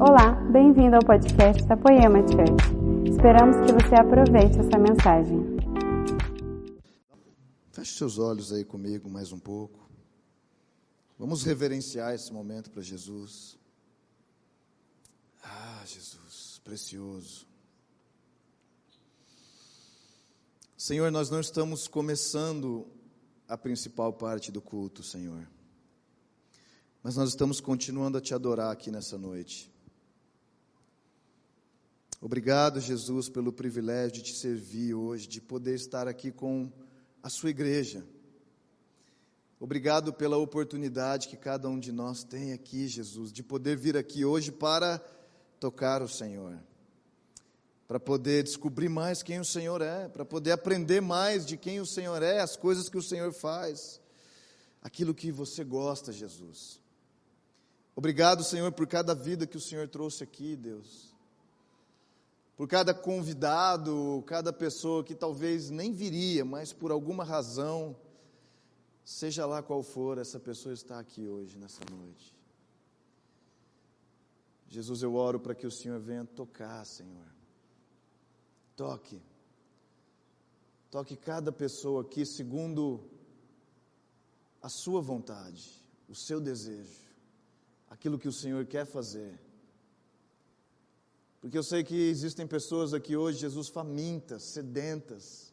Olá, bem-vindo ao podcast da Poema Church. Esperamos que você aproveite essa mensagem. Feche seus olhos aí comigo mais um pouco. Vamos reverenciar esse momento para Jesus. Ah, Jesus, precioso. Senhor, nós não estamos começando a principal parte do culto, Senhor. Mas nós estamos continuando a te adorar aqui nessa noite. Obrigado, Jesus, pelo privilégio de te servir hoje, de poder estar aqui com a sua igreja. Obrigado pela oportunidade que cada um de nós tem aqui, Jesus, de poder vir aqui hoje para tocar o Senhor para poder descobrir mais quem o Senhor é, para poder aprender mais de quem o Senhor é, as coisas que o Senhor faz, aquilo que você gosta, Jesus. Obrigado, Senhor, por cada vida que o Senhor trouxe aqui, Deus. Por cada convidado, cada pessoa que talvez nem viria, mas por alguma razão, seja lá qual for, essa pessoa está aqui hoje, nessa noite. Jesus, eu oro para que o Senhor venha tocar, Senhor Toque. Toque cada pessoa aqui segundo a sua vontade, o seu desejo, aquilo que o Senhor quer fazer. Porque eu sei que existem pessoas aqui hoje, Jesus, famintas, sedentas.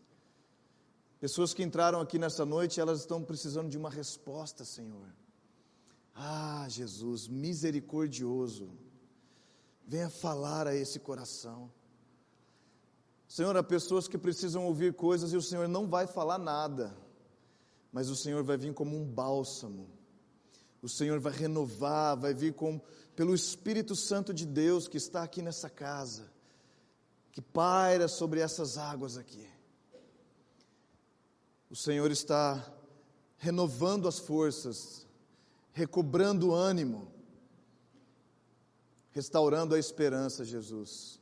Pessoas que entraram aqui nessa noite, elas estão precisando de uma resposta, Senhor. Ah, Jesus, misericordioso, venha falar a esse coração. Senhor, há pessoas que precisam ouvir coisas e o Senhor não vai falar nada, mas o Senhor vai vir como um bálsamo, o Senhor vai renovar, vai vir com, pelo Espírito Santo de Deus que está aqui nessa casa, que paira sobre essas águas aqui. O Senhor está renovando as forças, recobrando o ânimo, restaurando a esperança, Jesus.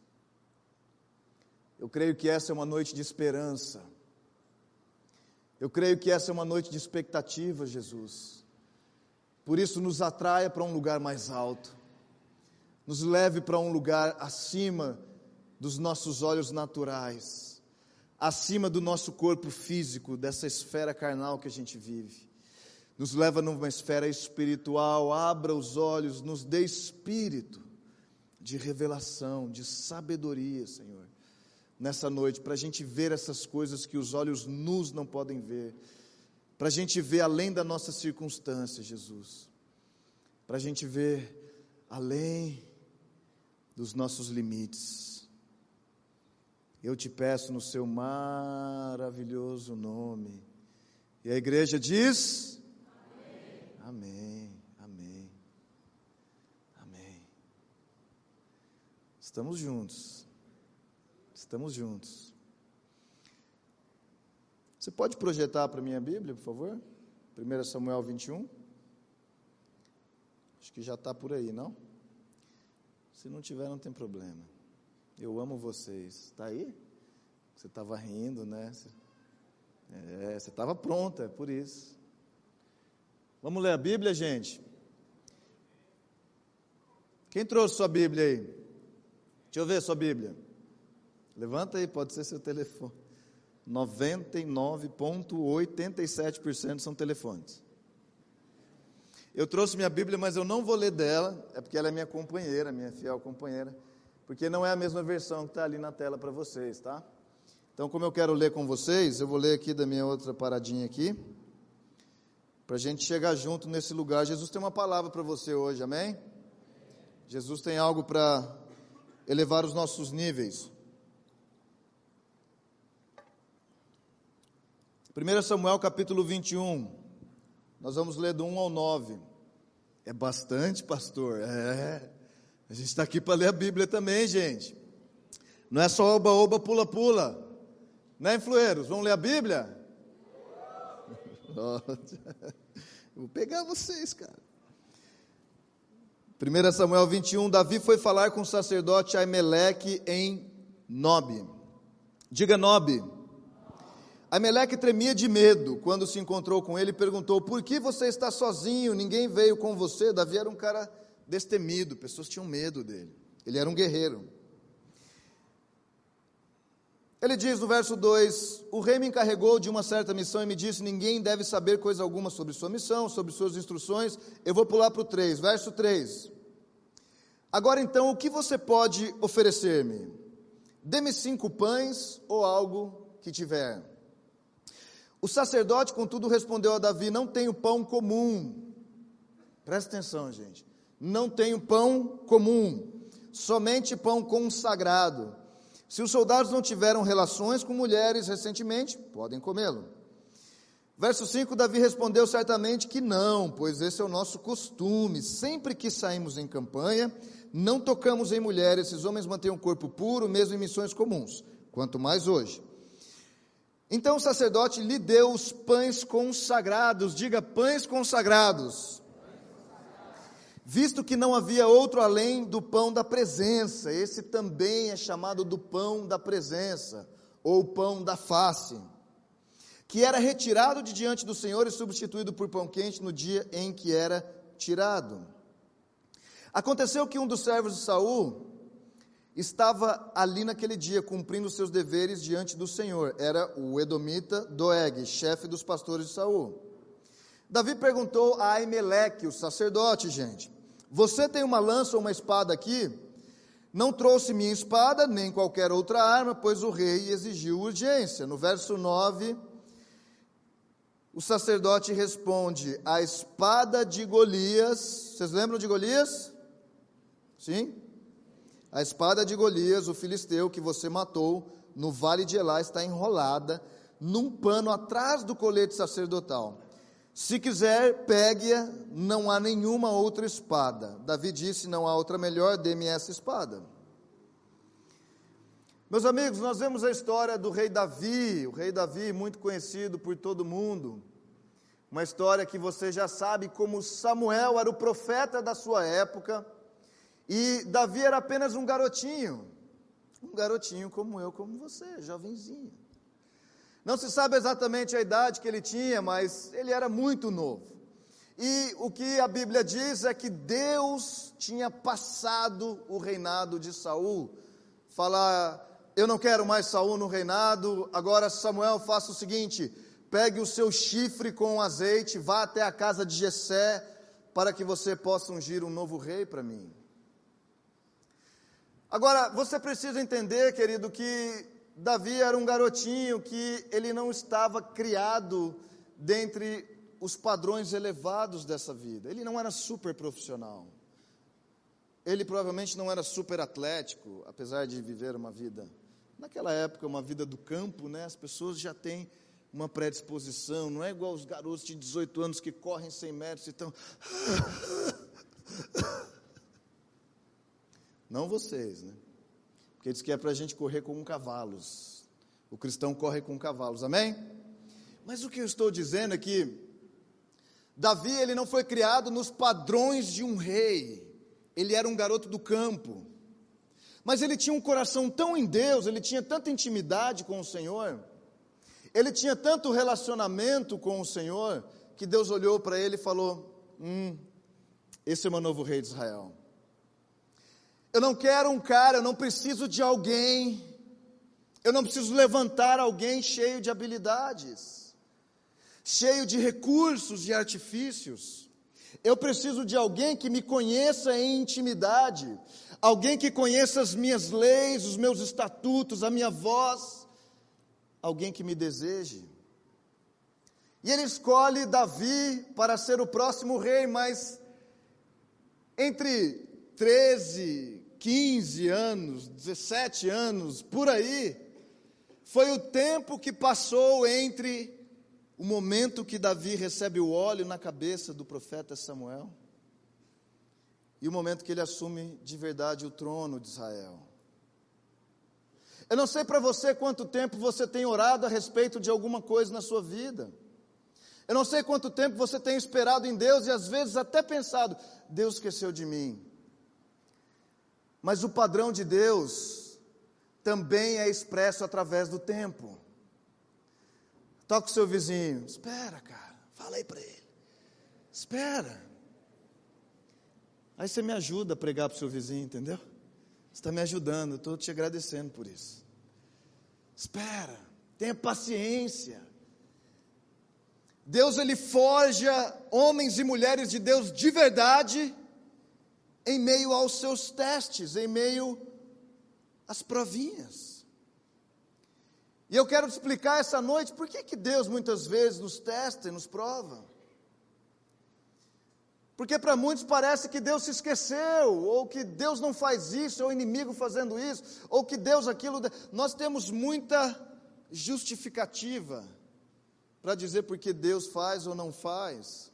Eu creio que essa é uma noite de esperança. Eu creio que essa é uma noite de expectativa, Jesus. Por isso, nos atraia para um lugar mais alto, nos leve para um lugar acima dos nossos olhos naturais, acima do nosso corpo físico, dessa esfera carnal que a gente vive. Nos leva numa esfera espiritual, abra os olhos, nos dê espírito de revelação, de sabedoria, Senhor nessa noite, para a gente ver essas coisas que os olhos nus não podem ver, para a gente ver além da nossa circunstância, Jesus, para a gente ver além dos nossos limites. Eu te peço no seu maravilhoso nome. E a igreja diz: Amém, amém, amém. Estamos juntos. Estamos juntos. Você pode projetar para mim a Bíblia, por favor? 1 Samuel 21. Acho que já está por aí, não? Se não tiver, não tem problema. Eu amo vocês. Está aí? Você estava rindo, né? É, você estava pronta, é por isso. Vamos ler a Bíblia, gente? Quem trouxe sua Bíblia aí? Deixa eu ver sua Bíblia. Levanta aí, pode ser seu telefone. 99,87% são telefones. Eu trouxe minha Bíblia, mas eu não vou ler dela, é porque ela é minha companheira, minha fiel companheira, porque não é a mesma versão que está ali na tela para vocês, tá? Então, como eu quero ler com vocês, eu vou ler aqui da minha outra paradinha aqui, para a gente chegar junto nesse lugar. Jesus tem uma palavra para você hoje, amém? Jesus tem algo para elevar os nossos níveis. 1 Samuel capítulo 21, nós vamos ler do 1 ao 9. É bastante, pastor. É. A gente está aqui para ler a Bíblia também, gente. Não é só oba, oba, pula, pula. Né, influeiros? Vamos ler a Bíblia? Vou pegar vocês, cara. 1 Samuel 21, Davi foi falar com o sacerdote Aimeleque em Nob. Diga Nob. Ameleque tremia de medo quando se encontrou com ele e perguntou: Por que você está sozinho? Ninguém veio com você? Davi era um cara destemido, pessoas tinham medo dele. Ele era um guerreiro. Ele diz no verso 2: O rei me encarregou de uma certa missão e me disse: Ninguém deve saber coisa alguma sobre sua missão, sobre suas instruções. Eu vou pular para o 3, verso 3. Agora então, o que você pode oferecer-me? Dê-me cinco pães ou algo que tiver. O sacerdote, contudo, respondeu a Davi: Não tenho pão comum. Presta atenção, gente. Não tenho pão comum, somente pão consagrado se os soldados não tiveram relações com mulheres recentemente, podem comê-lo. Verso 5: Davi respondeu certamente que não, pois esse é o nosso costume. Sempre que saímos em campanha, não tocamos em mulheres, esses homens mantêm o corpo puro, mesmo em missões comuns, quanto mais hoje. Então o sacerdote lhe deu os pães consagrados, diga pães consagrados visto que não havia outro além do pão da presença. Esse também é chamado do pão da presença, ou pão da face, que era retirado de diante do Senhor e substituído por pão quente no dia em que era tirado. Aconteceu que um dos servos de Saul estava ali naquele dia cumprindo seus deveres diante do Senhor. Era o edomita Doeg, chefe dos pastores de Saul. Davi perguntou a Aimeleque, o sacerdote, gente: Você tem uma lança ou uma espada aqui? Não trouxe minha espada, nem qualquer outra arma, pois o rei exigiu urgência. No verso 9, o sacerdote responde: A espada de Golias. Vocês lembram de Golias? Sim? A espada de Golias, o filisteu que você matou no vale de Elá, está enrolada num pano atrás do colete sacerdotal. Se quiser, pegue-a, não há nenhuma outra espada. Davi disse: Não há outra melhor, dê-me essa espada. Meus amigos, nós vemos a história do rei Davi, o rei Davi, muito conhecido por todo mundo. Uma história que você já sabe como Samuel era o profeta da sua época e Davi era apenas um garotinho, um garotinho como eu, como você, jovenzinho. Não se sabe exatamente a idade que ele tinha, mas ele era muito novo. E o que a Bíblia diz é que Deus tinha passado o reinado de Saul. Falar, eu não quero mais Saul no reinado, agora Samuel, faça o seguinte: pegue o seu chifre com azeite, vá até a casa de Jessé, para que você possa ungir um novo rei para mim. Agora, você precisa entender, querido, que Davi era um garotinho que ele não estava criado dentre os padrões elevados dessa vida. Ele não era super profissional. Ele provavelmente não era super atlético, apesar de viver uma vida, naquela época, uma vida do campo, né? As pessoas já têm uma predisposição, não é igual os garotos de 18 anos que correm 100 metros e estão. Não vocês, né? Porque diz que é para a gente correr com cavalos. O cristão corre com cavalos, amém? Mas o que eu estou dizendo é que Davi ele não foi criado nos padrões de um rei. Ele era um garoto do campo. Mas ele tinha um coração tão em Deus, ele tinha tanta intimidade com o Senhor, ele tinha tanto relacionamento com o Senhor, que Deus olhou para ele e falou: Hum, esse é o meu novo rei de Israel. Eu não quero um cara, eu não preciso de alguém. Eu não preciso levantar alguém cheio de habilidades, cheio de recursos e artifícios. Eu preciso de alguém que me conheça em intimidade, alguém que conheça as minhas leis, os meus estatutos, a minha voz, alguém que me deseje. E ele escolhe Davi para ser o próximo rei, mas entre 13, 15 anos, 17 anos, por aí, foi o tempo que passou entre o momento que Davi recebe o óleo na cabeça do profeta Samuel e o momento que ele assume de verdade o trono de Israel. Eu não sei para você quanto tempo você tem orado a respeito de alguma coisa na sua vida. Eu não sei quanto tempo você tem esperado em Deus e às vezes até pensado: Deus esqueceu de mim. Mas o padrão de Deus também é expresso através do tempo. Toca o seu vizinho, espera, cara, fala aí para ele. Espera. Aí você me ajuda a pregar para o seu vizinho, entendeu? Você está me ajudando, estou te agradecendo por isso. Espera, tenha paciência. Deus ele forja homens e mulheres de Deus de verdade em meio aos seus testes, em meio às provinhas. E eu quero te explicar essa noite por que, que Deus muitas vezes nos testa e nos prova. Porque para muitos parece que Deus se esqueceu, ou que Deus não faz isso, é o inimigo fazendo isso, ou que Deus aquilo. Nós temos muita justificativa para dizer porque Deus faz ou não faz.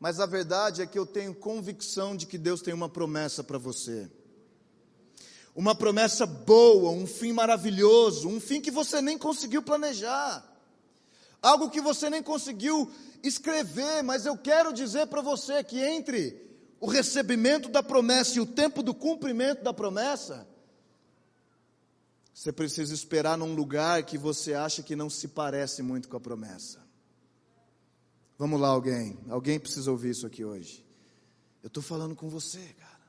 Mas a verdade é que eu tenho convicção de que Deus tem uma promessa para você. Uma promessa boa, um fim maravilhoso, um fim que você nem conseguiu planejar. Algo que você nem conseguiu escrever, mas eu quero dizer para você que entre o recebimento da promessa e o tempo do cumprimento da promessa, você precisa esperar num lugar que você acha que não se parece muito com a promessa. Vamos lá, alguém. Alguém precisa ouvir isso aqui hoje. Eu estou falando com você, cara.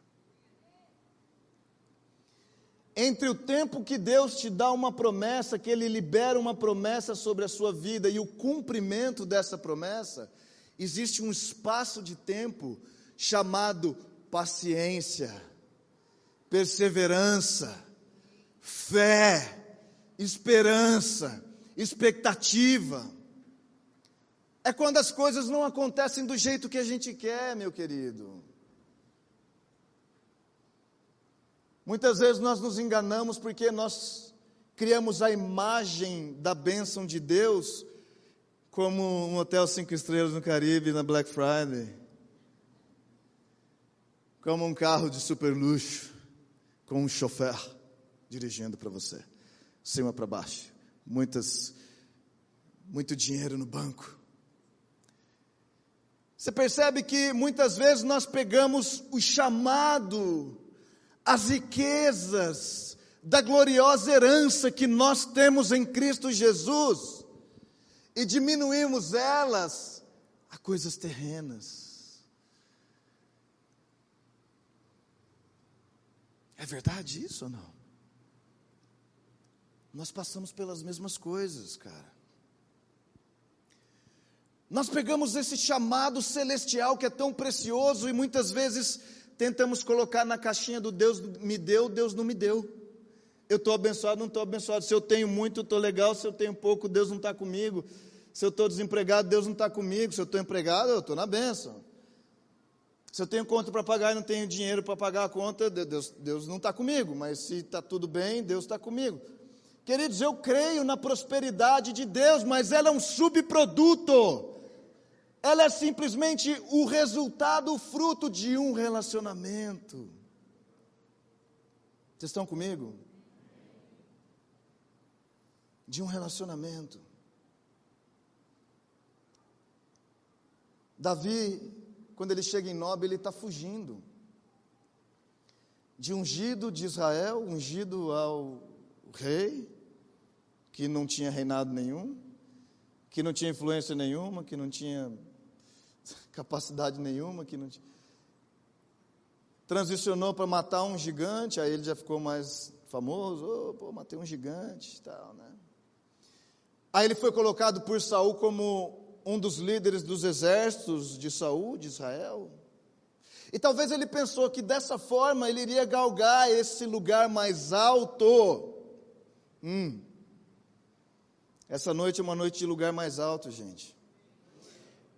Entre o tempo que Deus te dá uma promessa, que Ele libera uma promessa sobre a sua vida e o cumprimento dessa promessa, existe um espaço de tempo chamado paciência, perseverança, fé, esperança, expectativa. É quando as coisas não acontecem do jeito que a gente quer, meu querido. Muitas vezes nós nos enganamos porque nós criamos a imagem da bênção de Deus como um hotel cinco estrelas no Caribe na Black Friday, como um carro de super luxo com um chofer dirigindo para você, cima para baixo, muitas, muito dinheiro no banco. Você percebe que muitas vezes nós pegamos o chamado as riquezas da gloriosa herança que nós temos em Cristo Jesus e diminuímos elas a coisas terrenas. É verdade isso ou não? Nós passamos pelas mesmas coisas, cara. Nós pegamos esse chamado celestial que é tão precioso e muitas vezes tentamos colocar na caixinha do Deus me deu, Deus não me deu. Eu estou abençoado, não estou abençoado. Se eu tenho muito, estou legal. Se eu tenho pouco, Deus não está comigo. Se eu estou desempregado, Deus não está comigo. Se eu estou empregado, eu estou na benção. Se eu tenho conta para pagar e não tenho dinheiro para pagar a conta, Deus, Deus não está comigo. Mas se está tudo bem, Deus está comigo. Queridos, eu creio na prosperidade de Deus, mas ela é um subproduto ela é simplesmente o resultado, o fruto de um relacionamento. Vocês estão comigo? De um relacionamento. Davi, quando ele chega em Nob, ele está fugindo de ungido de Israel, ungido ao rei, que não tinha reinado nenhum, que não tinha influência nenhuma, que não tinha capacidade nenhuma, que não tinha. Transicionou para matar um gigante, aí ele já ficou mais famoso, oh, pô, matei um gigante e tal, né? Aí ele foi colocado por Saul como um dos líderes dos exércitos de Saul, de Israel. E talvez ele pensou que dessa forma ele iria galgar esse lugar mais alto. Hum. Essa noite é uma noite de lugar mais alto, gente.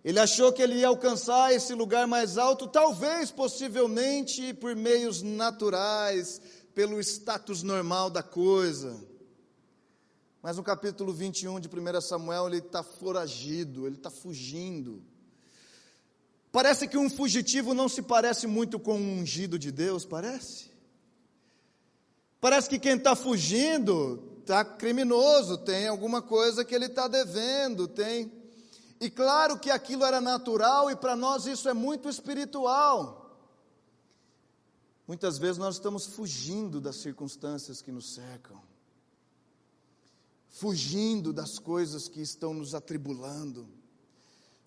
Ele achou que ele ia alcançar esse lugar mais alto, talvez, possivelmente, por meios naturais, pelo status normal da coisa. Mas no capítulo 21 de 1 Samuel, ele está foragido, ele está fugindo. Parece que um fugitivo não se parece muito com um ungido de Deus, parece? Parece que quem está fugindo está criminoso, tem alguma coisa que ele está devendo, tem. E claro que aquilo era natural e para nós isso é muito espiritual. Muitas vezes nós estamos fugindo das circunstâncias que nos cercam, fugindo das coisas que estão nos atribulando,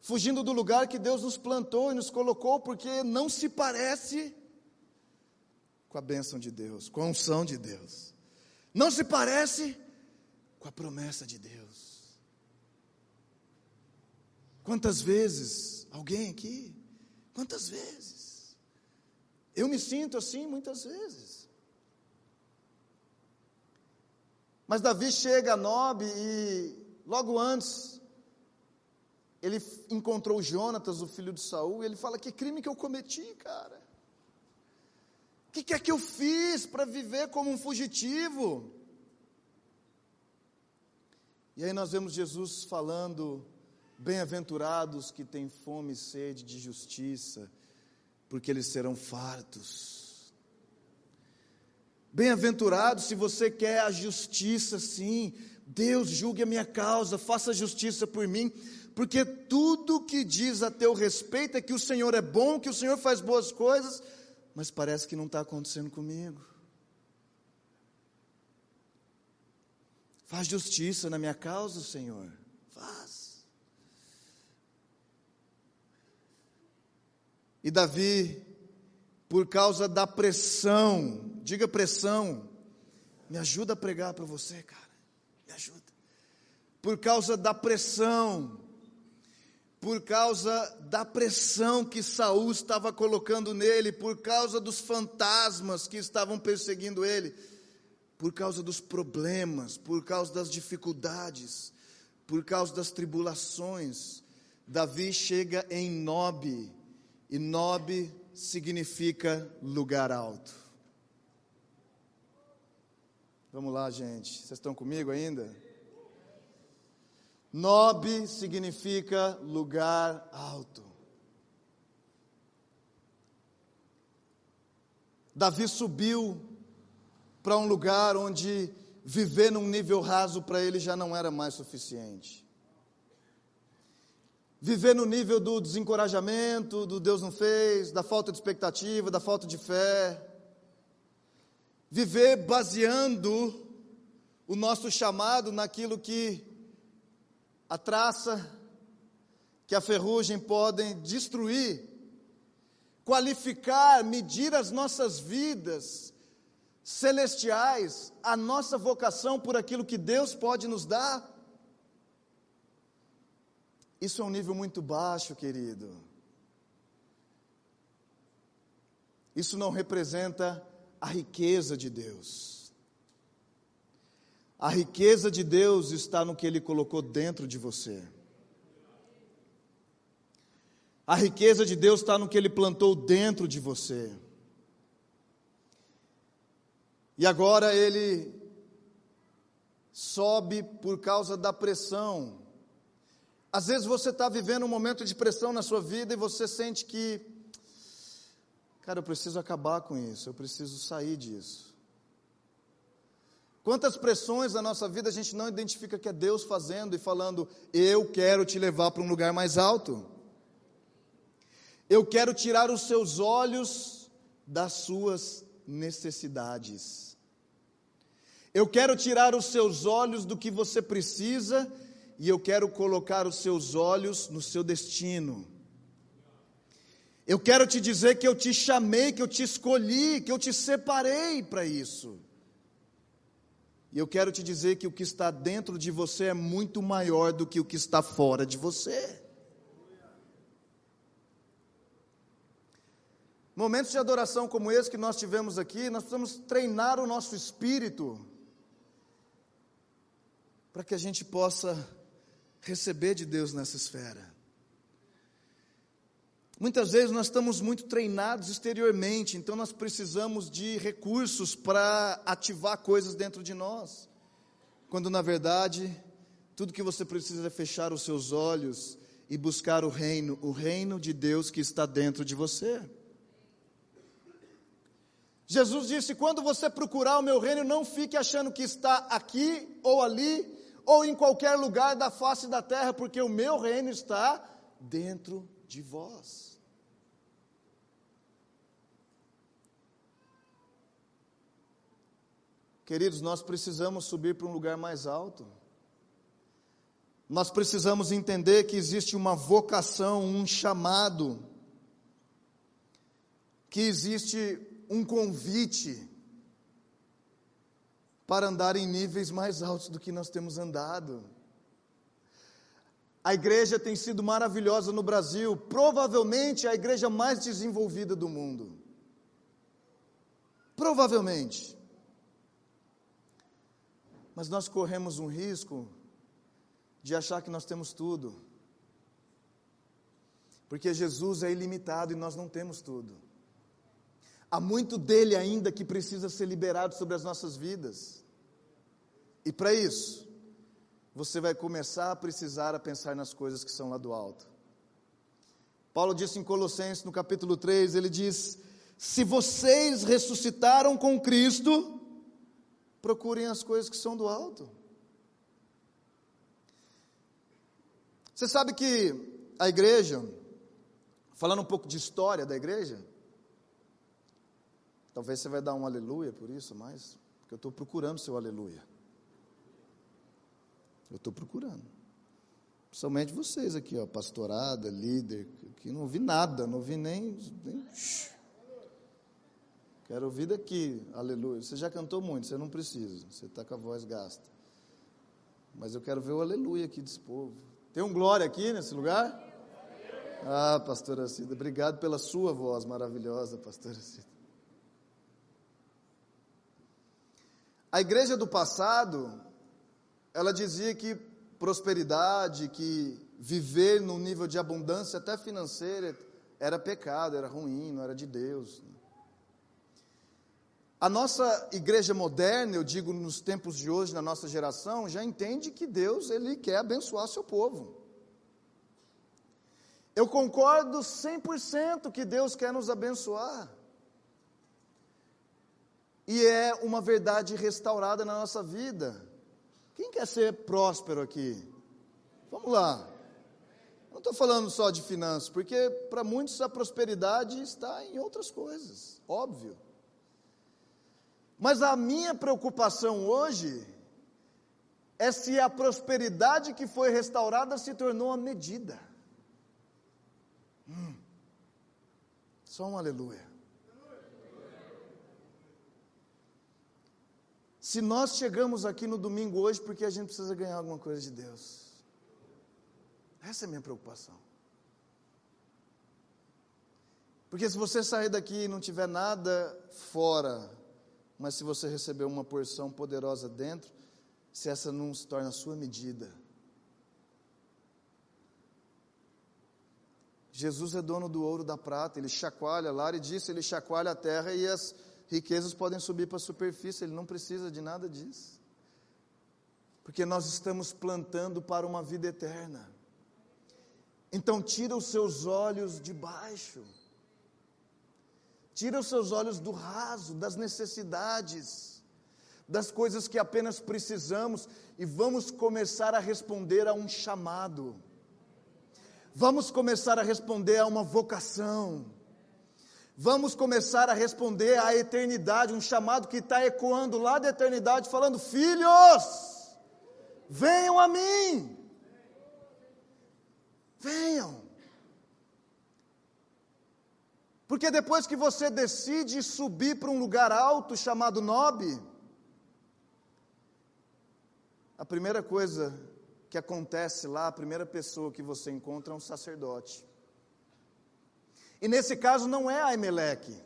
fugindo do lugar que Deus nos plantou e nos colocou, porque não se parece com a bênção de Deus, com a unção de Deus, não se parece com a promessa de Deus. Quantas vezes, alguém aqui, quantas vezes, eu me sinto assim muitas vezes. Mas Davi chega a Nob e logo antes ele encontrou Jonatas, o filho de Saul, e ele fala: Que crime que eu cometi, cara? Que, que é que eu fiz para viver como um fugitivo? E aí nós vemos Jesus falando: Bem-aventurados que têm fome e sede de justiça, porque eles serão fartos. Bem-aventurados se você quer a justiça, sim. Deus julgue a minha causa, faça justiça por mim, porque tudo que diz a teu respeito é que o Senhor é bom, que o Senhor faz boas coisas, mas parece que não está acontecendo comigo. Faz justiça na minha causa, Senhor. Faz. E Davi, por causa da pressão, diga pressão, me ajuda a pregar para você, cara. Me ajuda. Por causa da pressão, por causa da pressão que Saul estava colocando nele, por causa dos fantasmas que estavam perseguindo ele, por causa dos problemas, por causa das dificuldades, por causa das tribulações, Davi chega em Nob, e Nob significa lugar alto. Vamos lá, gente, vocês estão comigo ainda? Nob significa lugar alto. Davi subiu para um lugar onde viver num nível raso para ele já não era mais suficiente. Viver no nível do desencorajamento, do Deus não fez, da falta de expectativa, da falta de fé. Viver baseando o nosso chamado naquilo que a traça, que a ferrugem podem destruir, qualificar, medir as nossas vidas celestiais, a nossa vocação por aquilo que Deus pode nos dar. Isso é um nível muito baixo, querido. Isso não representa a riqueza de Deus. A riqueza de Deus está no que Ele colocou dentro de você. A riqueza de Deus está no que Ele plantou dentro de você. E agora ele sobe por causa da pressão. Às vezes você está vivendo um momento de pressão na sua vida e você sente que, cara, eu preciso acabar com isso, eu preciso sair disso. Quantas pressões na nossa vida a gente não identifica que é Deus fazendo e falando, eu quero te levar para um lugar mais alto. Eu quero tirar os seus olhos das suas necessidades. Eu quero tirar os seus olhos do que você precisa e eu quero colocar os seus olhos no seu destino. Eu quero te dizer que eu te chamei, que eu te escolhi, que eu te separei para isso. E eu quero te dizer que o que está dentro de você é muito maior do que o que está fora de você. Momentos de adoração como esse que nós tivemos aqui, nós precisamos treinar o nosso espírito para que a gente possa receber de Deus nessa esfera. Muitas vezes nós estamos muito treinados exteriormente, então nós precisamos de recursos para ativar coisas dentro de nós. Quando na verdade, tudo que você precisa é fechar os seus olhos e buscar o reino, o reino de Deus que está dentro de você. Jesus disse: quando você procurar o meu reino, não fique achando que está aqui ou ali, ou em qualquer lugar da face da terra, porque o meu reino está dentro de vós. Queridos, nós precisamos subir para um lugar mais alto. nós precisamos entender que existe uma vocação, um chamado, que existe um convite para andar em níveis mais altos do que nós temos andado. A igreja tem sido maravilhosa no Brasil, provavelmente a igreja mais desenvolvida do mundo. Provavelmente. Mas nós corremos um risco de achar que nós temos tudo. Porque Jesus é ilimitado e nós não temos tudo. Há muito dele ainda que precisa ser liberado sobre as nossas vidas. E para isso, você vai começar a precisar a pensar nas coisas que são lá do alto. Paulo disse em Colossenses, no capítulo 3, ele diz: Se vocês ressuscitaram com Cristo, procurem as coisas que são do alto. Você sabe que a igreja, falando um pouco de história da igreja, talvez você vai dar um aleluia por isso, mas porque eu estou procurando seu aleluia. Eu estou procurando. Principalmente vocês aqui, ó, pastorada, líder, que não ouvi nada, não ouvi nem, nem Quero ouvir daqui, aleluia. Você já cantou muito, você não precisa, você está com a voz gasta. Mas eu quero ver o aleluia aqui desse povo. Tem um glória aqui nesse lugar? Ah, pastora Cida, obrigado pela sua voz maravilhosa, pastora Cida. A igreja do passado, ela dizia que prosperidade, que viver num nível de abundância até financeira era pecado, era ruim, não era de Deus. A nossa igreja moderna, eu digo nos tempos de hoje, na nossa geração, já entende que Deus ele quer abençoar seu povo. Eu concordo 100% que Deus quer nos abençoar. E é uma verdade restaurada na nossa vida. Quem quer ser próspero aqui? Vamos lá. Não estou falando só de finanças, porque para muitos a prosperidade está em outras coisas, óbvio. Mas a minha preocupação hoje é se a prosperidade que foi restaurada se tornou a medida. Hum. Só um aleluia. Se nós chegamos aqui no domingo hoje porque a gente precisa ganhar alguma coisa de Deus. Essa é a minha preocupação. Porque se você sair daqui e não tiver nada fora, mas se você receber uma porção poderosa dentro, se essa não se torna a sua medida. Jesus é dono do ouro da prata, ele chacoalha, e disse, ele chacoalha a terra e as riquezas podem subir para a superfície, ele não precisa de nada disso. Porque nós estamos plantando para uma vida eterna. Então tira os seus olhos de baixo. Tira os seus olhos do raso, das necessidades, das coisas que apenas precisamos e vamos começar a responder a um chamado. Vamos começar a responder a uma vocação vamos começar a responder à eternidade, um chamado que está ecoando lá da eternidade, falando: Filhos, venham a mim, venham. Porque depois que você decide subir para um lugar alto chamado Nobe, a primeira coisa que acontece lá, a primeira pessoa que você encontra é um sacerdote. E nesse caso não é Aimeleque.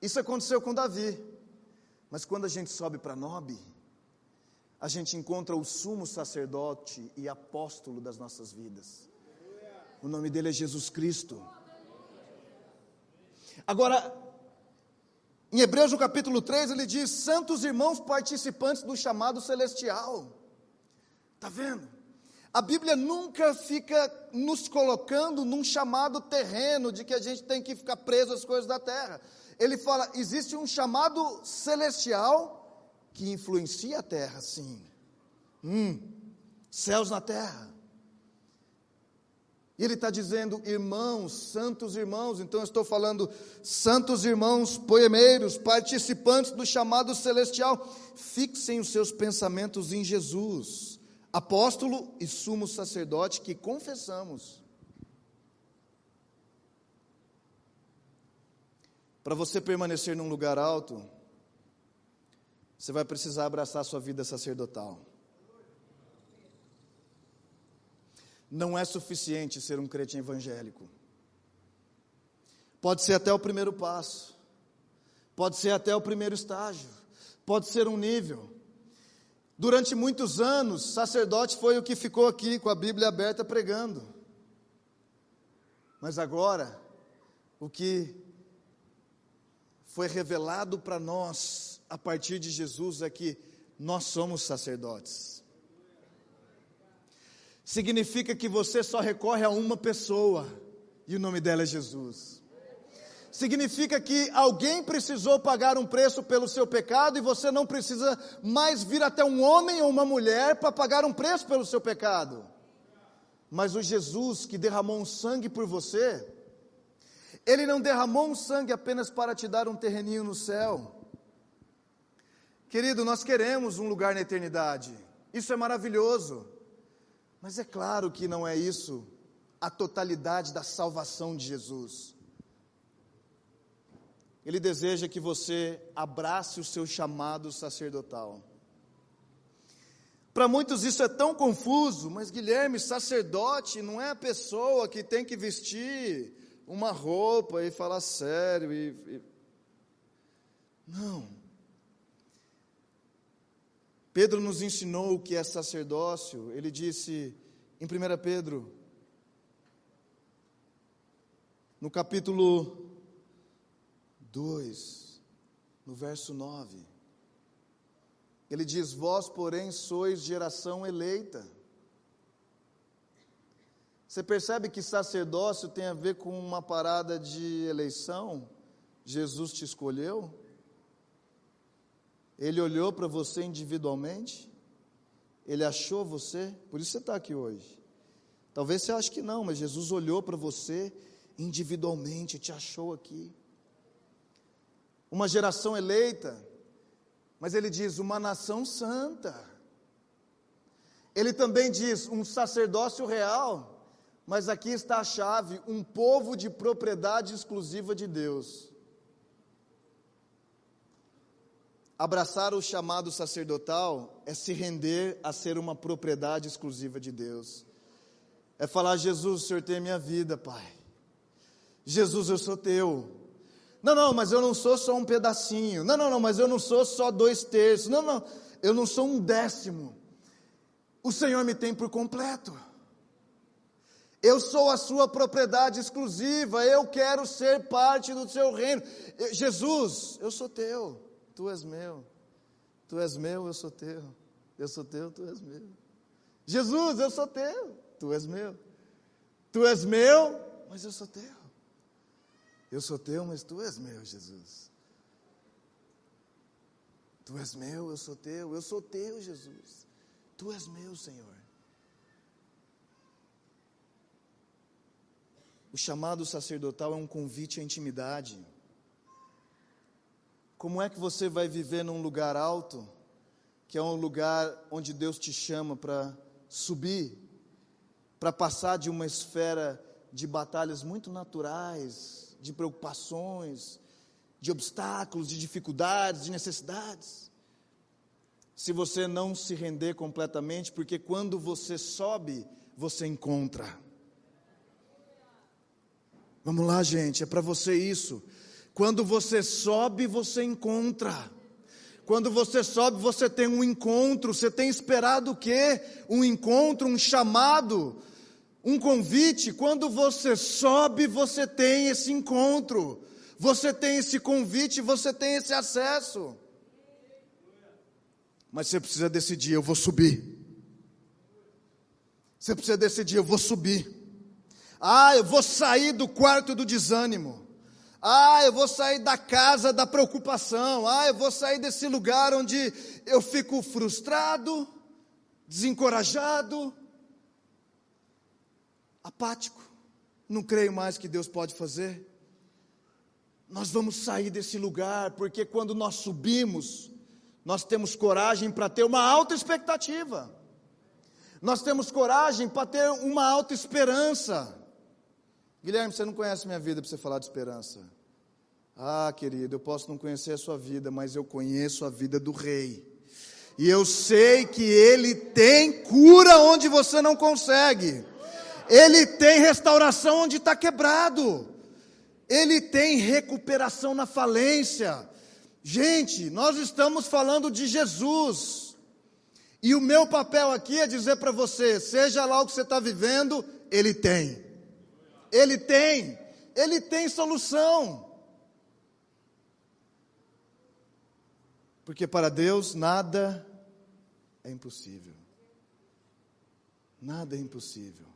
Isso aconteceu com Davi. Mas quando a gente sobe para Nobe, a gente encontra o sumo sacerdote e apóstolo das nossas vidas. O nome dele é Jesus Cristo. Agora, em Hebreus no capítulo 3, ele diz: Santos irmãos participantes do chamado celestial. Está vendo? A Bíblia nunca fica nos colocando num chamado terreno de que a gente tem que ficar preso às coisas da terra. Ele fala: existe um chamado celestial que influencia a terra, sim. Hum, céus na terra. E ele está dizendo, irmãos, santos irmãos, então eu estou falando, santos irmãos, poemeiros, participantes do chamado celestial, fixem os seus pensamentos em Jesus apóstolo e sumo sacerdote que confessamos. Para você permanecer num lugar alto, você vai precisar abraçar a sua vida sacerdotal. Não é suficiente ser um crente evangélico. Pode ser até o primeiro passo, pode ser até o primeiro estágio, pode ser um nível. Durante muitos anos, sacerdote foi o que ficou aqui com a Bíblia aberta pregando. Mas agora, o que foi revelado para nós a partir de Jesus é que nós somos sacerdotes. Significa que você só recorre a uma pessoa e o nome dela é Jesus. Significa que alguém precisou pagar um preço pelo seu pecado e você não precisa mais vir até um homem ou uma mulher para pagar um preço pelo seu pecado. Mas o Jesus que derramou um sangue por você, ele não derramou um sangue apenas para te dar um terreninho no céu. Querido, nós queremos um lugar na eternidade. Isso é maravilhoso. Mas é claro que não é isso a totalidade da salvação de Jesus. Ele deseja que você abrace o seu chamado sacerdotal. Para muitos isso é tão confuso, mas Guilherme, sacerdote não é a pessoa que tem que vestir uma roupa e falar sério. E, e... Não. Pedro nos ensinou o que é sacerdócio. Ele disse em 1 Pedro, no capítulo 2, no verso 9, ele diz: Vós, porém, sois geração eleita você percebe que sacerdócio tem a ver com uma parada de eleição? Jesus te escolheu? Ele olhou para você individualmente? Ele achou você? Por isso você está aqui hoje. Talvez você ache que não, mas Jesus olhou para você individualmente, te achou aqui. Uma geração eleita, mas ele diz uma nação santa. Ele também diz um sacerdócio real. Mas aqui está a chave: um povo de propriedade exclusiva de Deus. Abraçar o chamado sacerdotal é se render a ser uma propriedade exclusiva de Deus. É falar: Jesus, o Senhor tem minha vida, Pai. Jesus, eu sou teu. Não, não, mas eu não sou só um pedacinho. Não, não, não, mas eu não sou só dois terços. Não, não, eu não sou um décimo. O Senhor me tem por completo. Eu sou a sua propriedade exclusiva, eu quero ser parte do seu reino. Jesus, eu sou teu, tu és meu. Tu és meu, eu sou teu. Eu sou teu, tu és meu. Jesus, eu sou teu, tu és meu. Tu és meu, mas eu sou teu. Eu sou teu, mas tu és meu, Jesus. Tu és meu, eu sou teu. Eu sou teu, Jesus. Tu és meu, Senhor. O chamado sacerdotal é um convite à intimidade. Como é que você vai viver num lugar alto, que é um lugar onde Deus te chama para subir, para passar de uma esfera de batalhas muito naturais, de preocupações, de obstáculos, de dificuldades, de necessidades? Se você não se render completamente, porque quando você sobe, você encontra. Vamos lá, gente, é para você isso. Quando você sobe, você encontra. Quando você sobe, você tem um encontro. Você tem esperado o quê? Um encontro, um chamado, um convite. Quando você sobe, você tem esse encontro. Você tem esse convite, você tem esse acesso. Mas você precisa decidir: eu vou subir. Você precisa decidir: eu vou subir. Ah, eu vou sair do quarto do desânimo. Ah, eu vou sair da casa da preocupação. Ah, eu vou sair desse lugar onde eu fico frustrado, desencorajado, apático. Não creio mais que Deus pode fazer. Nós vamos sair desse lugar, porque quando nós subimos, nós temos coragem para ter uma alta expectativa. Nós temos coragem para ter uma alta esperança. Guilherme, você não conhece minha vida para você falar de esperança. Ah, querido, eu posso não conhecer a sua vida, mas eu conheço a vida do rei. E eu sei que ele tem cura onde você não consegue. Ele tem restauração onde está quebrado. Ele tem recuperação na falência. Gente, nós estamos falando de Jesus. E o meu papel aqui é dizer para você: seja lá o que você está vivendo, Ele tem. Ele tem. Ele tem solução. Porque para Deus nada é impossível. Nada é impossível.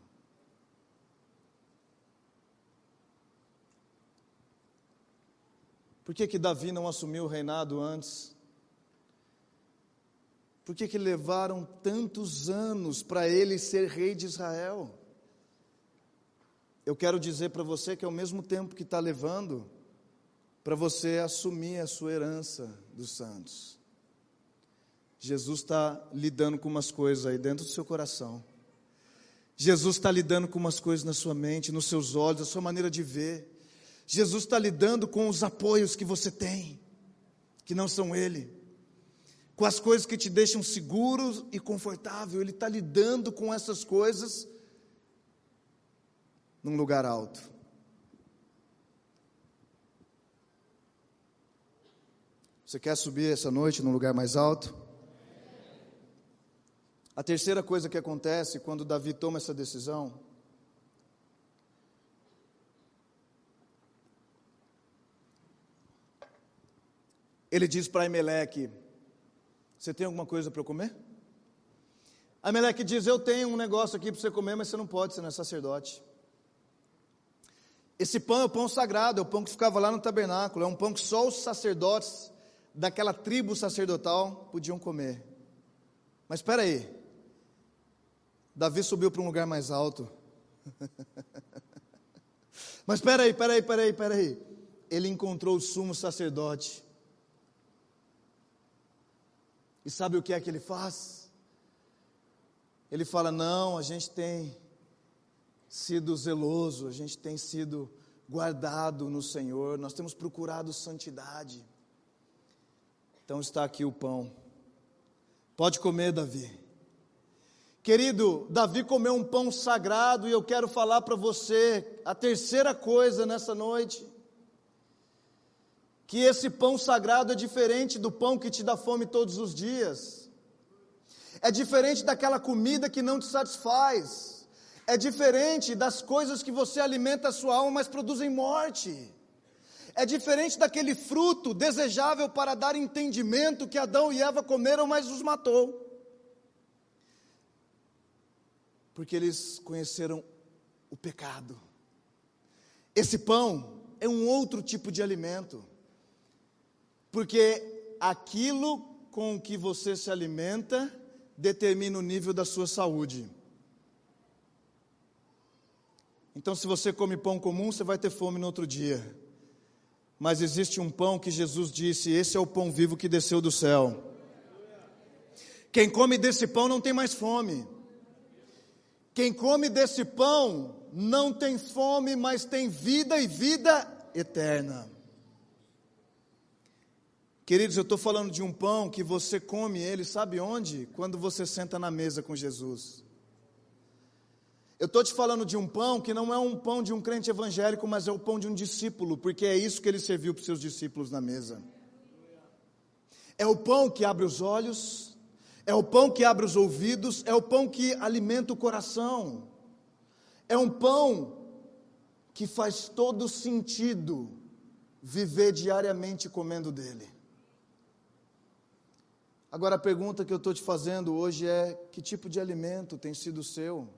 Por que, que Davi não assumiu o reinado antes? Por que, que levaram tantos anos para ele ser rei de Israel? Eu quero dizer para você que ao mesmo tempo que está levando, para você assumir a sua herança dos santos. Jesus está lidando com umas coisas aí dentro do seu coração. Jesus está lidando com umas coisas na sua mente, nos seus olhos, na sua maneira de ver. Jesus está lidando com os apoios que você tem, que não são Ele, com as coisas que te deixam seguro e confortável. Ele está lidando com essas coisas num lugar alto. Você quer subir essa noite num lugar mais alto? A terceira coisa que acontece quando Davi toma essa decisão ele diz para Emelec: Você tem alguma coisa para eu comer? Emelec diz: Eu tenho um negócio aqui para você comer, mas você não pode, você não é sacerdote. Esse pão é o pão sagrado, é o pão que ficava lá no tabernáculo, é um pão que só os sacerdotes daquela tribo sacerdotal podiam comer. Mas espera aí, Davi subiu para um lugar mais alto. Mas espera aí, espera aí, espera aí, espera aí. Ele encontrou o sumo sacerdote e sabe o que é que ele faz? Ele fala: não, a gente tem sido zeloso, a gente tem sido guardado no Senhor, nós temos procurado santidade. Então está aqui o pão. Pode comer, Davi. Querido, Davi comeu um pão sagrado e eu quero falar para você a terceira coisa nessa noite que esse pão sagrado é diferente do pão que te dá fome todos os dias, é diferente daquela comida que não te satisfaz, é diferente das coisas que você alimenta a sua alma, mas produzem morte. É diferente daquele fruto desejável para dar entendimento que Adão e Eva comeram, mas os matou. Porque eles conheceram o pecado. Esse pão é um outro tipo de alimento. Porque aquilo com que você se alimenta determina o nível da sua saúde. Então, se você come pão comum, você vai ter fome no outro dia. Mas existe um pão que Jesus disse: esse é o pão vivo que desceu do céu. Quem come desse pão não tem mais fome. Quem come desse pão não tem fome, mas tem vida e vida eterna. Queridos, eu estou falando de um pão que você come ele, sabe onde? Quando você senta na mesa com Jesus. Eu estou te falando de um pão que não é um pão de um crente evangélico, mas é o pão de um discípulo, porque é isso que ele serviu para os seus discípulos na mesa. É o pão que abre os olhos, é o pão que abre os ouvidos, é o pão que alimenta o coração. É um pão que faz todo sentido viver diariamente comendo dele. Agora a pergunta que eu estou te fazendo hoje é: que tipo de alimento tem sido o seu?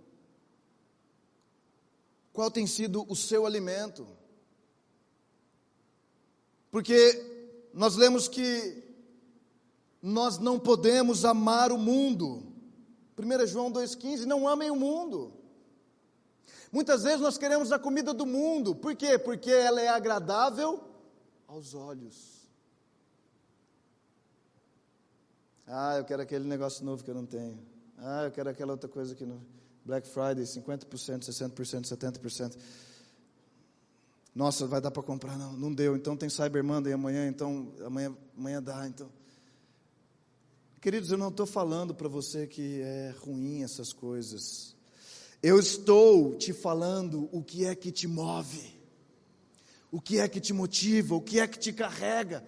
Qual tem sido o seu alimento? Porque nós lemos que nós não podemos amar o mundo. 1 João 2,15: não amem o mundo. Muitas vezes nós queremos a comida do mundo, por quê? Porque ela é agradável aos olhos. Ah, eu quero aquele negócio novo que eu não tenho. Ah, eu quero aquela outra coisa aqui no Black Friday, 50%, 60%, 70%. Nossa, vai dar para comprar? Não, não deu. Então tem Cyber Monday amanhã, então amanhã, amanhã dá. Então. Queridos, eu não estou falando para você que é ruim essas coisas. Eu estou te falando o que é que te move, o que é que te motiva, o que é que te carrega.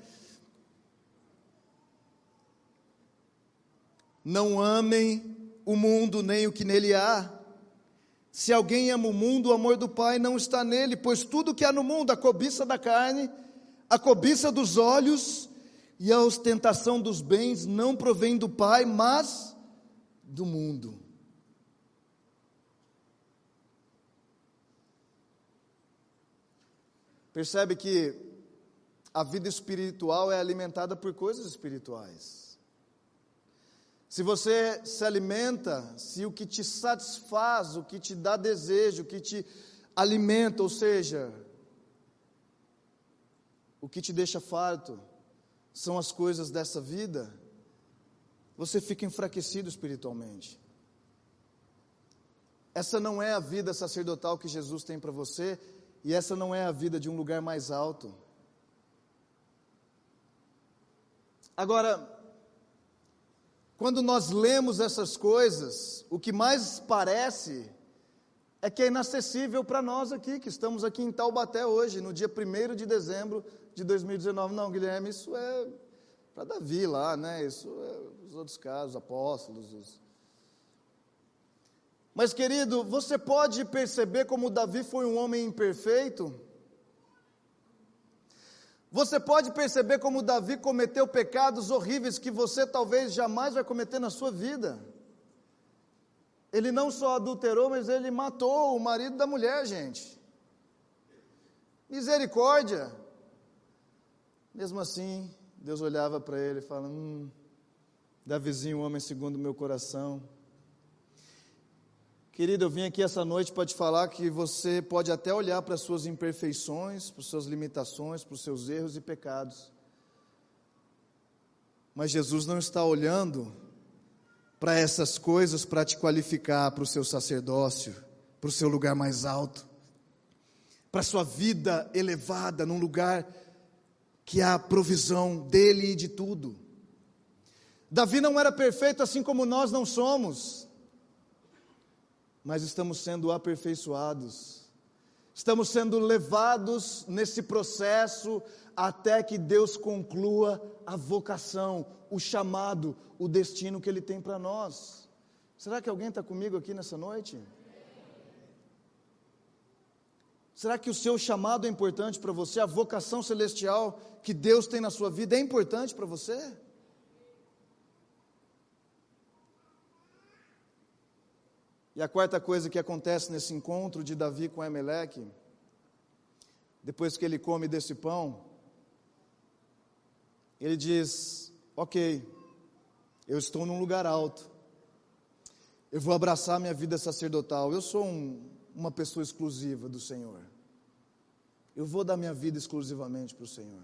Não amem o mundo nem o que nele há. Se alguém ama o mundo, o amor do Pai não está nele, pois tudo que há no mundo, a cobiça da carne, a cobiça dos olhos e a ostentação dos bens, não provém do Pai, mas do mundo. Percebe que a vida espiritual é alimentada por coisas espirituais. Se você se alimenta, se o que te satisfaz, o que te dá desejo, o que te alimenta, ou seja, o que te deixa farto, são as coisas dessa vida, você fica enfraquecido espiritualmente. Essa não é a vida sacerdotal que Jesus tem para você, e essa não é a vida de um lugar mais alto. Agora, quando nós lemos essas coisas, o que mais parece é que é inacessível para nós aqui, que estamos aqui em Taubaté hoje, no dia 1 de dezembro de 2019. Não, Guilherme, isso é para Davi lá, né? Isso é os outros casos, apóstolos. Os... Mas, querido, você pode perceber como Davi foi um homem imperfeito? Você pode perceber como Davi cometeu pecados horríveis que você talvez jamais vai cometer na sua vida. Ele não só adulterou, mas ele matou o marido da mulher, gente. Misericórdia. Mesmo assim, Deus olhava para ele e falava: Hum, Davizinho, homem segundo o meu coração. Querido, eu vim aqui essa noite para te falar que você pode até olhar para as suas imperfeições, para as suas limitações, para os seus erros e pecados. Mas Jesus não está olhando para essas coisas para te qualificar para o seu sacerdócio, para o seu lugar mais alto, para a sua vida elevada num lugar que há provisão dele e de tudo. Davi não era perfeito assim como nós não somos mas estamos sendo aperfeiçoados, estamos sendo levados nesse processo até que Deus conclua a vocação, o chamado, o destino que Ele tem para nós. Será que alguém está comigo aqui nessa noite? Será que o seu chamado é importante para você? A vocação celestial que Deus tem na sua vida é importante para você? E a quarta coisa que acontece nesse encontro de Davi com Emeleque, depois que ele come desse pão, ele diz: Ok, eu estou num lugar alto, eu vou abraçar minha vida sacerdotal, eu sou um, uma pessoa exclusiva do Senhor, eu vou dar minha vida exclusivamente para o Senhor.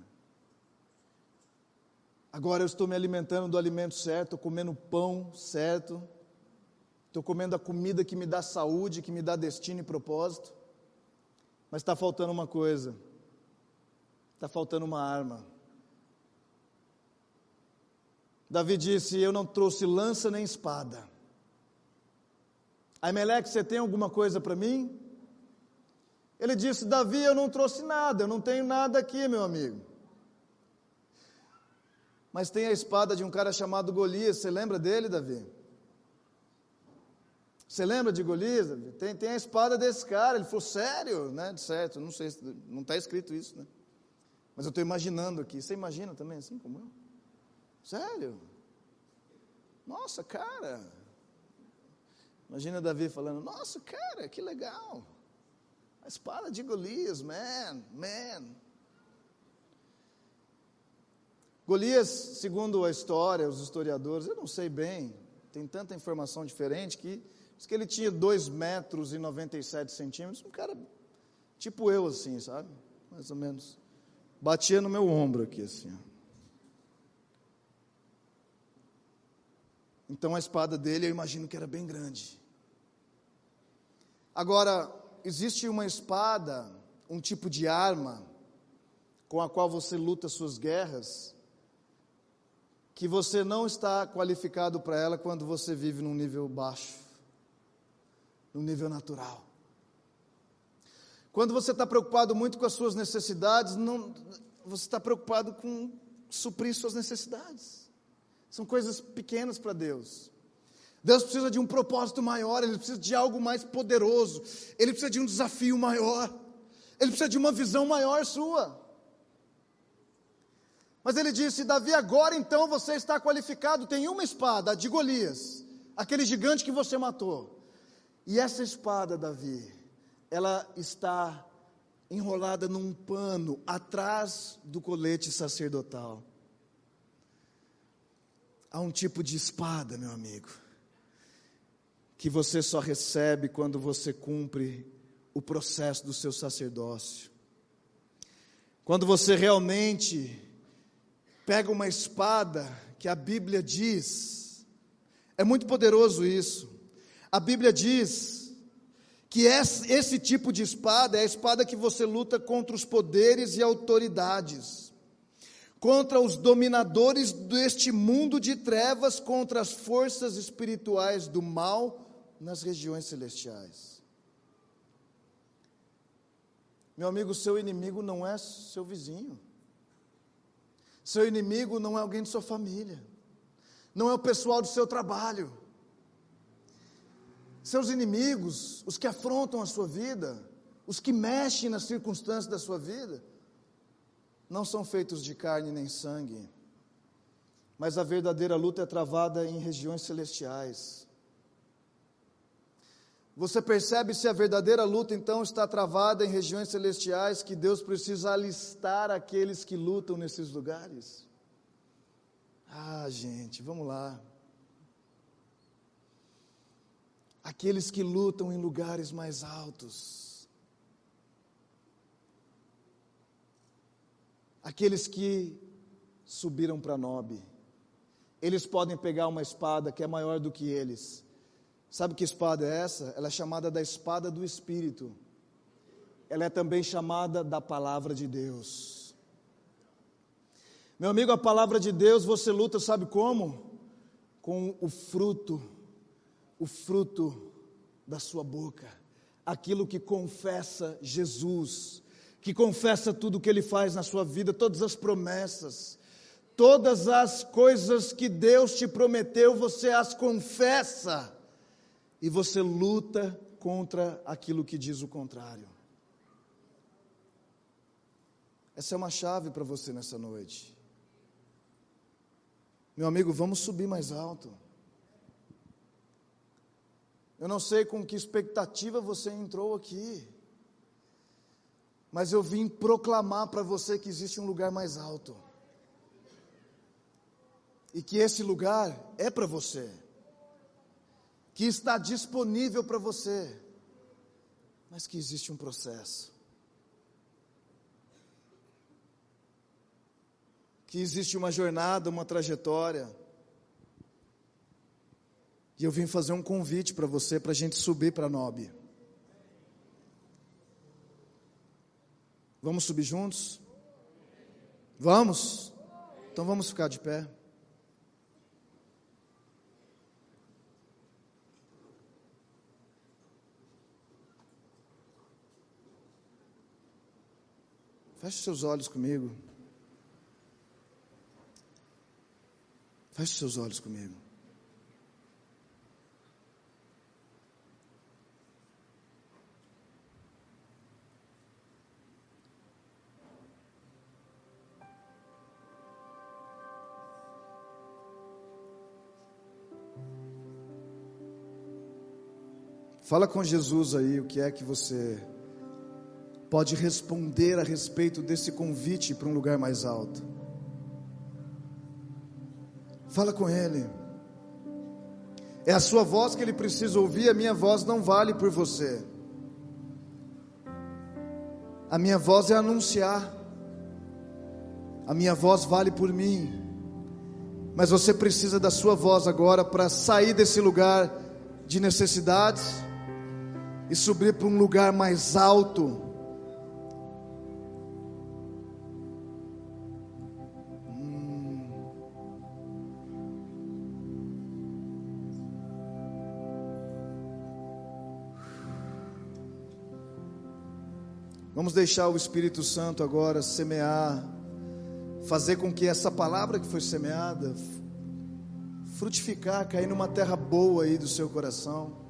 Agora eu estou me alimentando do alimento certo, comendo pão certo, estou comendo a comida que me dá saúde, que me dá destino e propósito, mas está faltando uma coisa, está faltando uma arma. Davi disse: Eu não trouxe lança nem espada. Aimeleque, você tem alguma coisa para mim? Ele disse: Davi, eu não trouxe nada, eu não tenho nada aqui, meu amigo. Mas tem a espada de um cara chamado Golias, você lembra dele, Davi? Você lembra de Golias? Tem, tem a espada desse cara. Ele falou, sério? Né? Certo, não sei, não está escrito isso, né? Mas eu estou imaginando aqui. Você imagina também assim como eu? Sério? Nossa, cara. Imagina Davi falando, nossa, cara, que legal. A espada de Golias, man, man. Golias, segundo a história, os historiadores, eu não sei bem, tem tanta informação diferente que Diz que ele tinha 2 metros e 97 centímetros, um cara tipo eu, assim, sabe? Mais ou menos. Batia no meu ombro aqui, assim. Ó. Então a espada dele eu imagino que era bem grande. Agora, existe uma espada, um tipo de arma, com a qual você luta suas guerras, que você não está qualificado para ela quando você vive num nível baixo, num nível natural. Quando você está preocupado muito com as suas necessidades, não, você está preocupado com suprir suas necessidades. São coisas pequenas para Deus. Deus precisa de um propósito maior, Ele precisa de algo mais poderoso, Ele precisa de um desafio maior, Ele precisa de uma visão maior sua. Mas ele disse: Davi, agora então você está qualificado, tem uma espada, a de Golias, aquele gigante que você matou. E essa espada, Davi, ela está enrolada num pano atrás do colete sacerdotal. Há um tipo de espada, meu amigo, que você só recebe quando você cumpre o processo do seu sacerdócio. Quando você realmente pega uma espada que a Bíblia diz, é muito poderoso isso. A Bíblia diz que esse tipo de espada é a espada que você luta contra os poderes e autoridades, contra os dominadores deste mundo de trevas, contra as forças espirituais do mal nas regiões celestiais. Meu amigo, seu inimigo não é seu vizinho. Seu inimigo não é alguém de sua família, não é o pessoal do seu trabalho. Seus inimigos, os que afrontam a sua vida, os que mexem nas circunstâncias da sua vida, não são feitos de carne nem sangue, mas a verdadeira luta é travada em regiões celestiais. Você percebe se a verdadeira luta então está travada em regiões celestiais que Deus precisa alistar aqueles que lutam nesses lugares? Ah, gente, vamos lá. Aqueles que lutam em lugares mais altos. Aqueles que subiram para Nobe. Eles podem pegar uma espada que é maior do que eles Sabe que espada é essa? Ela é chamada da espada do Espírito. Ela é também chamada da palavra de Deus. Meu amigo, a palavra de Deus você luta, sabe como? Com o fruto, o fruto da sua boca, aquilo que confessa Jesus, que confessa tudo o que Ele faz na sua vida, todas as promessas, todas as coisas que Deus te prometeu, você as confessa e você luta contra aquilo que diz o contrário. Essa é uma chave para você nessa noite. Meu amigo, vamos subir mais alto. Eu não sei com que expectativa você entrou aqui, mas eu vim proclamar para você que existe um lugar mais alto. E que esse lugar é para você que está disponível para você, mas que existe um processo. Que existe uma jornada, uma trajetória. E eu vim fazer um convite para você, para a gente subir para Nob. Vamos subir juntos? Vamos? Então vamos ficar de pé. Feche seus olhos comigo. Feche seus olhos comigo. Fala com Jesus aí o que é que você pode responder a respeito desse convite para um lugar mais alto. Fala com Ele. É a sua voz que Ele precisa ouvir, a minha voz não vale por você. A minha voz é anunciar, a minha voz vale por mim. Mas você precisa da sua voz agora para sair desse lugar de necessidades e subir para um lugar mais alto. Hum. Vamos deixar o Espírito Santo agora semear, fazer com que essa palavra que foi semeada frutificar, cair numa terra boa aí do seu coração.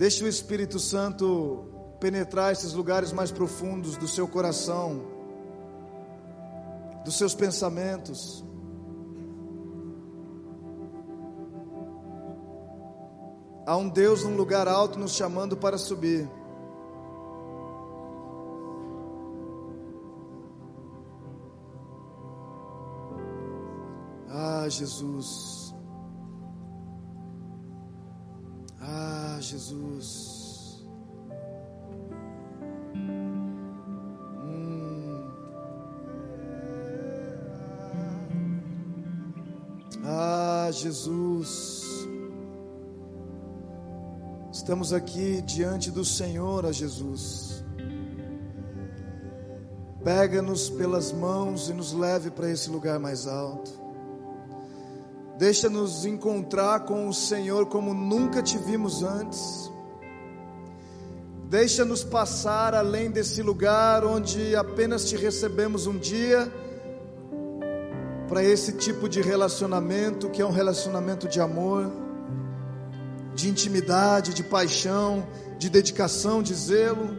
Deixe o Espírito Santo penetrar esses lugares mais profundos do seu coração, dos seus pensamentos. Há um Deus num lugar alto nos chamando para subir. Ah, Jesus. Jesus. Hum. Ah, Jesus. Estamos aqui diante do Senhor, a Jesus. Pega-nos pelas mãos e nos leve para esse lugar mais alto. Deixa-nos encontrar com o Senhor como nunca te vimos antes. Deixa-nos passar além desse lugar onde apenas te recebemos um dia, para esse tipo de relacionamento que é um relacionamento de amor, de intimidade, de paixão, de dedicação, de zelo.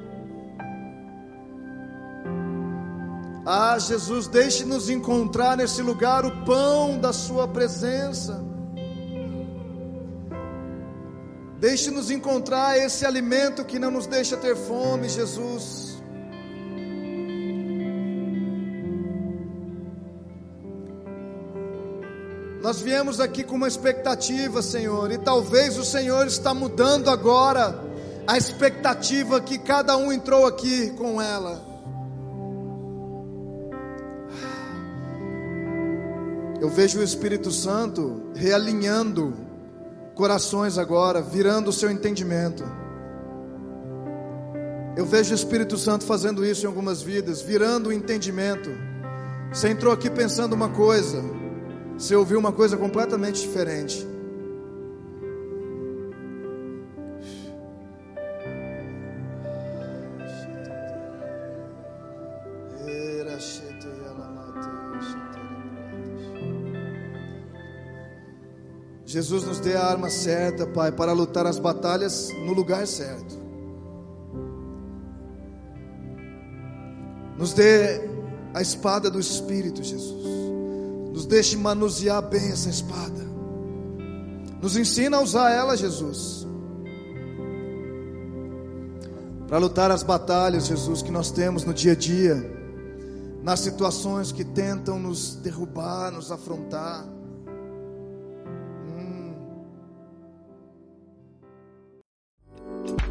Ah, Jesus, deixe-nos encontrar nesse lugar o pão da Sua presença. Deixe-nos encontrar esse alimento que não nos deixa ter fome, Jesus. Nós viemos aqui com uma expectativa, Senhor, e talvez o Senhor está mudando agora a expectativa que cada um entrou aqui com ela. Eu vejo o Espírito Santo realinhando corações agora, virando o seu entendimento. Eu vejo o Espírito Santo fazendo isso em algumas vidas, virando o entendimento. Você entrou aqui pensando uma coisa, você ouviu uma coisa completamente diferente. Jesus nos dê a arma certa, Pai, para lutar as batalhas no lugar certo. Nos dê a espada do Espírito, Jesus. Nos deixe manusear bem essa espada. Nos ensina a usar ela, Jesus. Para lutar as batalhas, Jesus, que nós temos no dia a dia, nas situações que tentam nos derrubar, nos afrontar.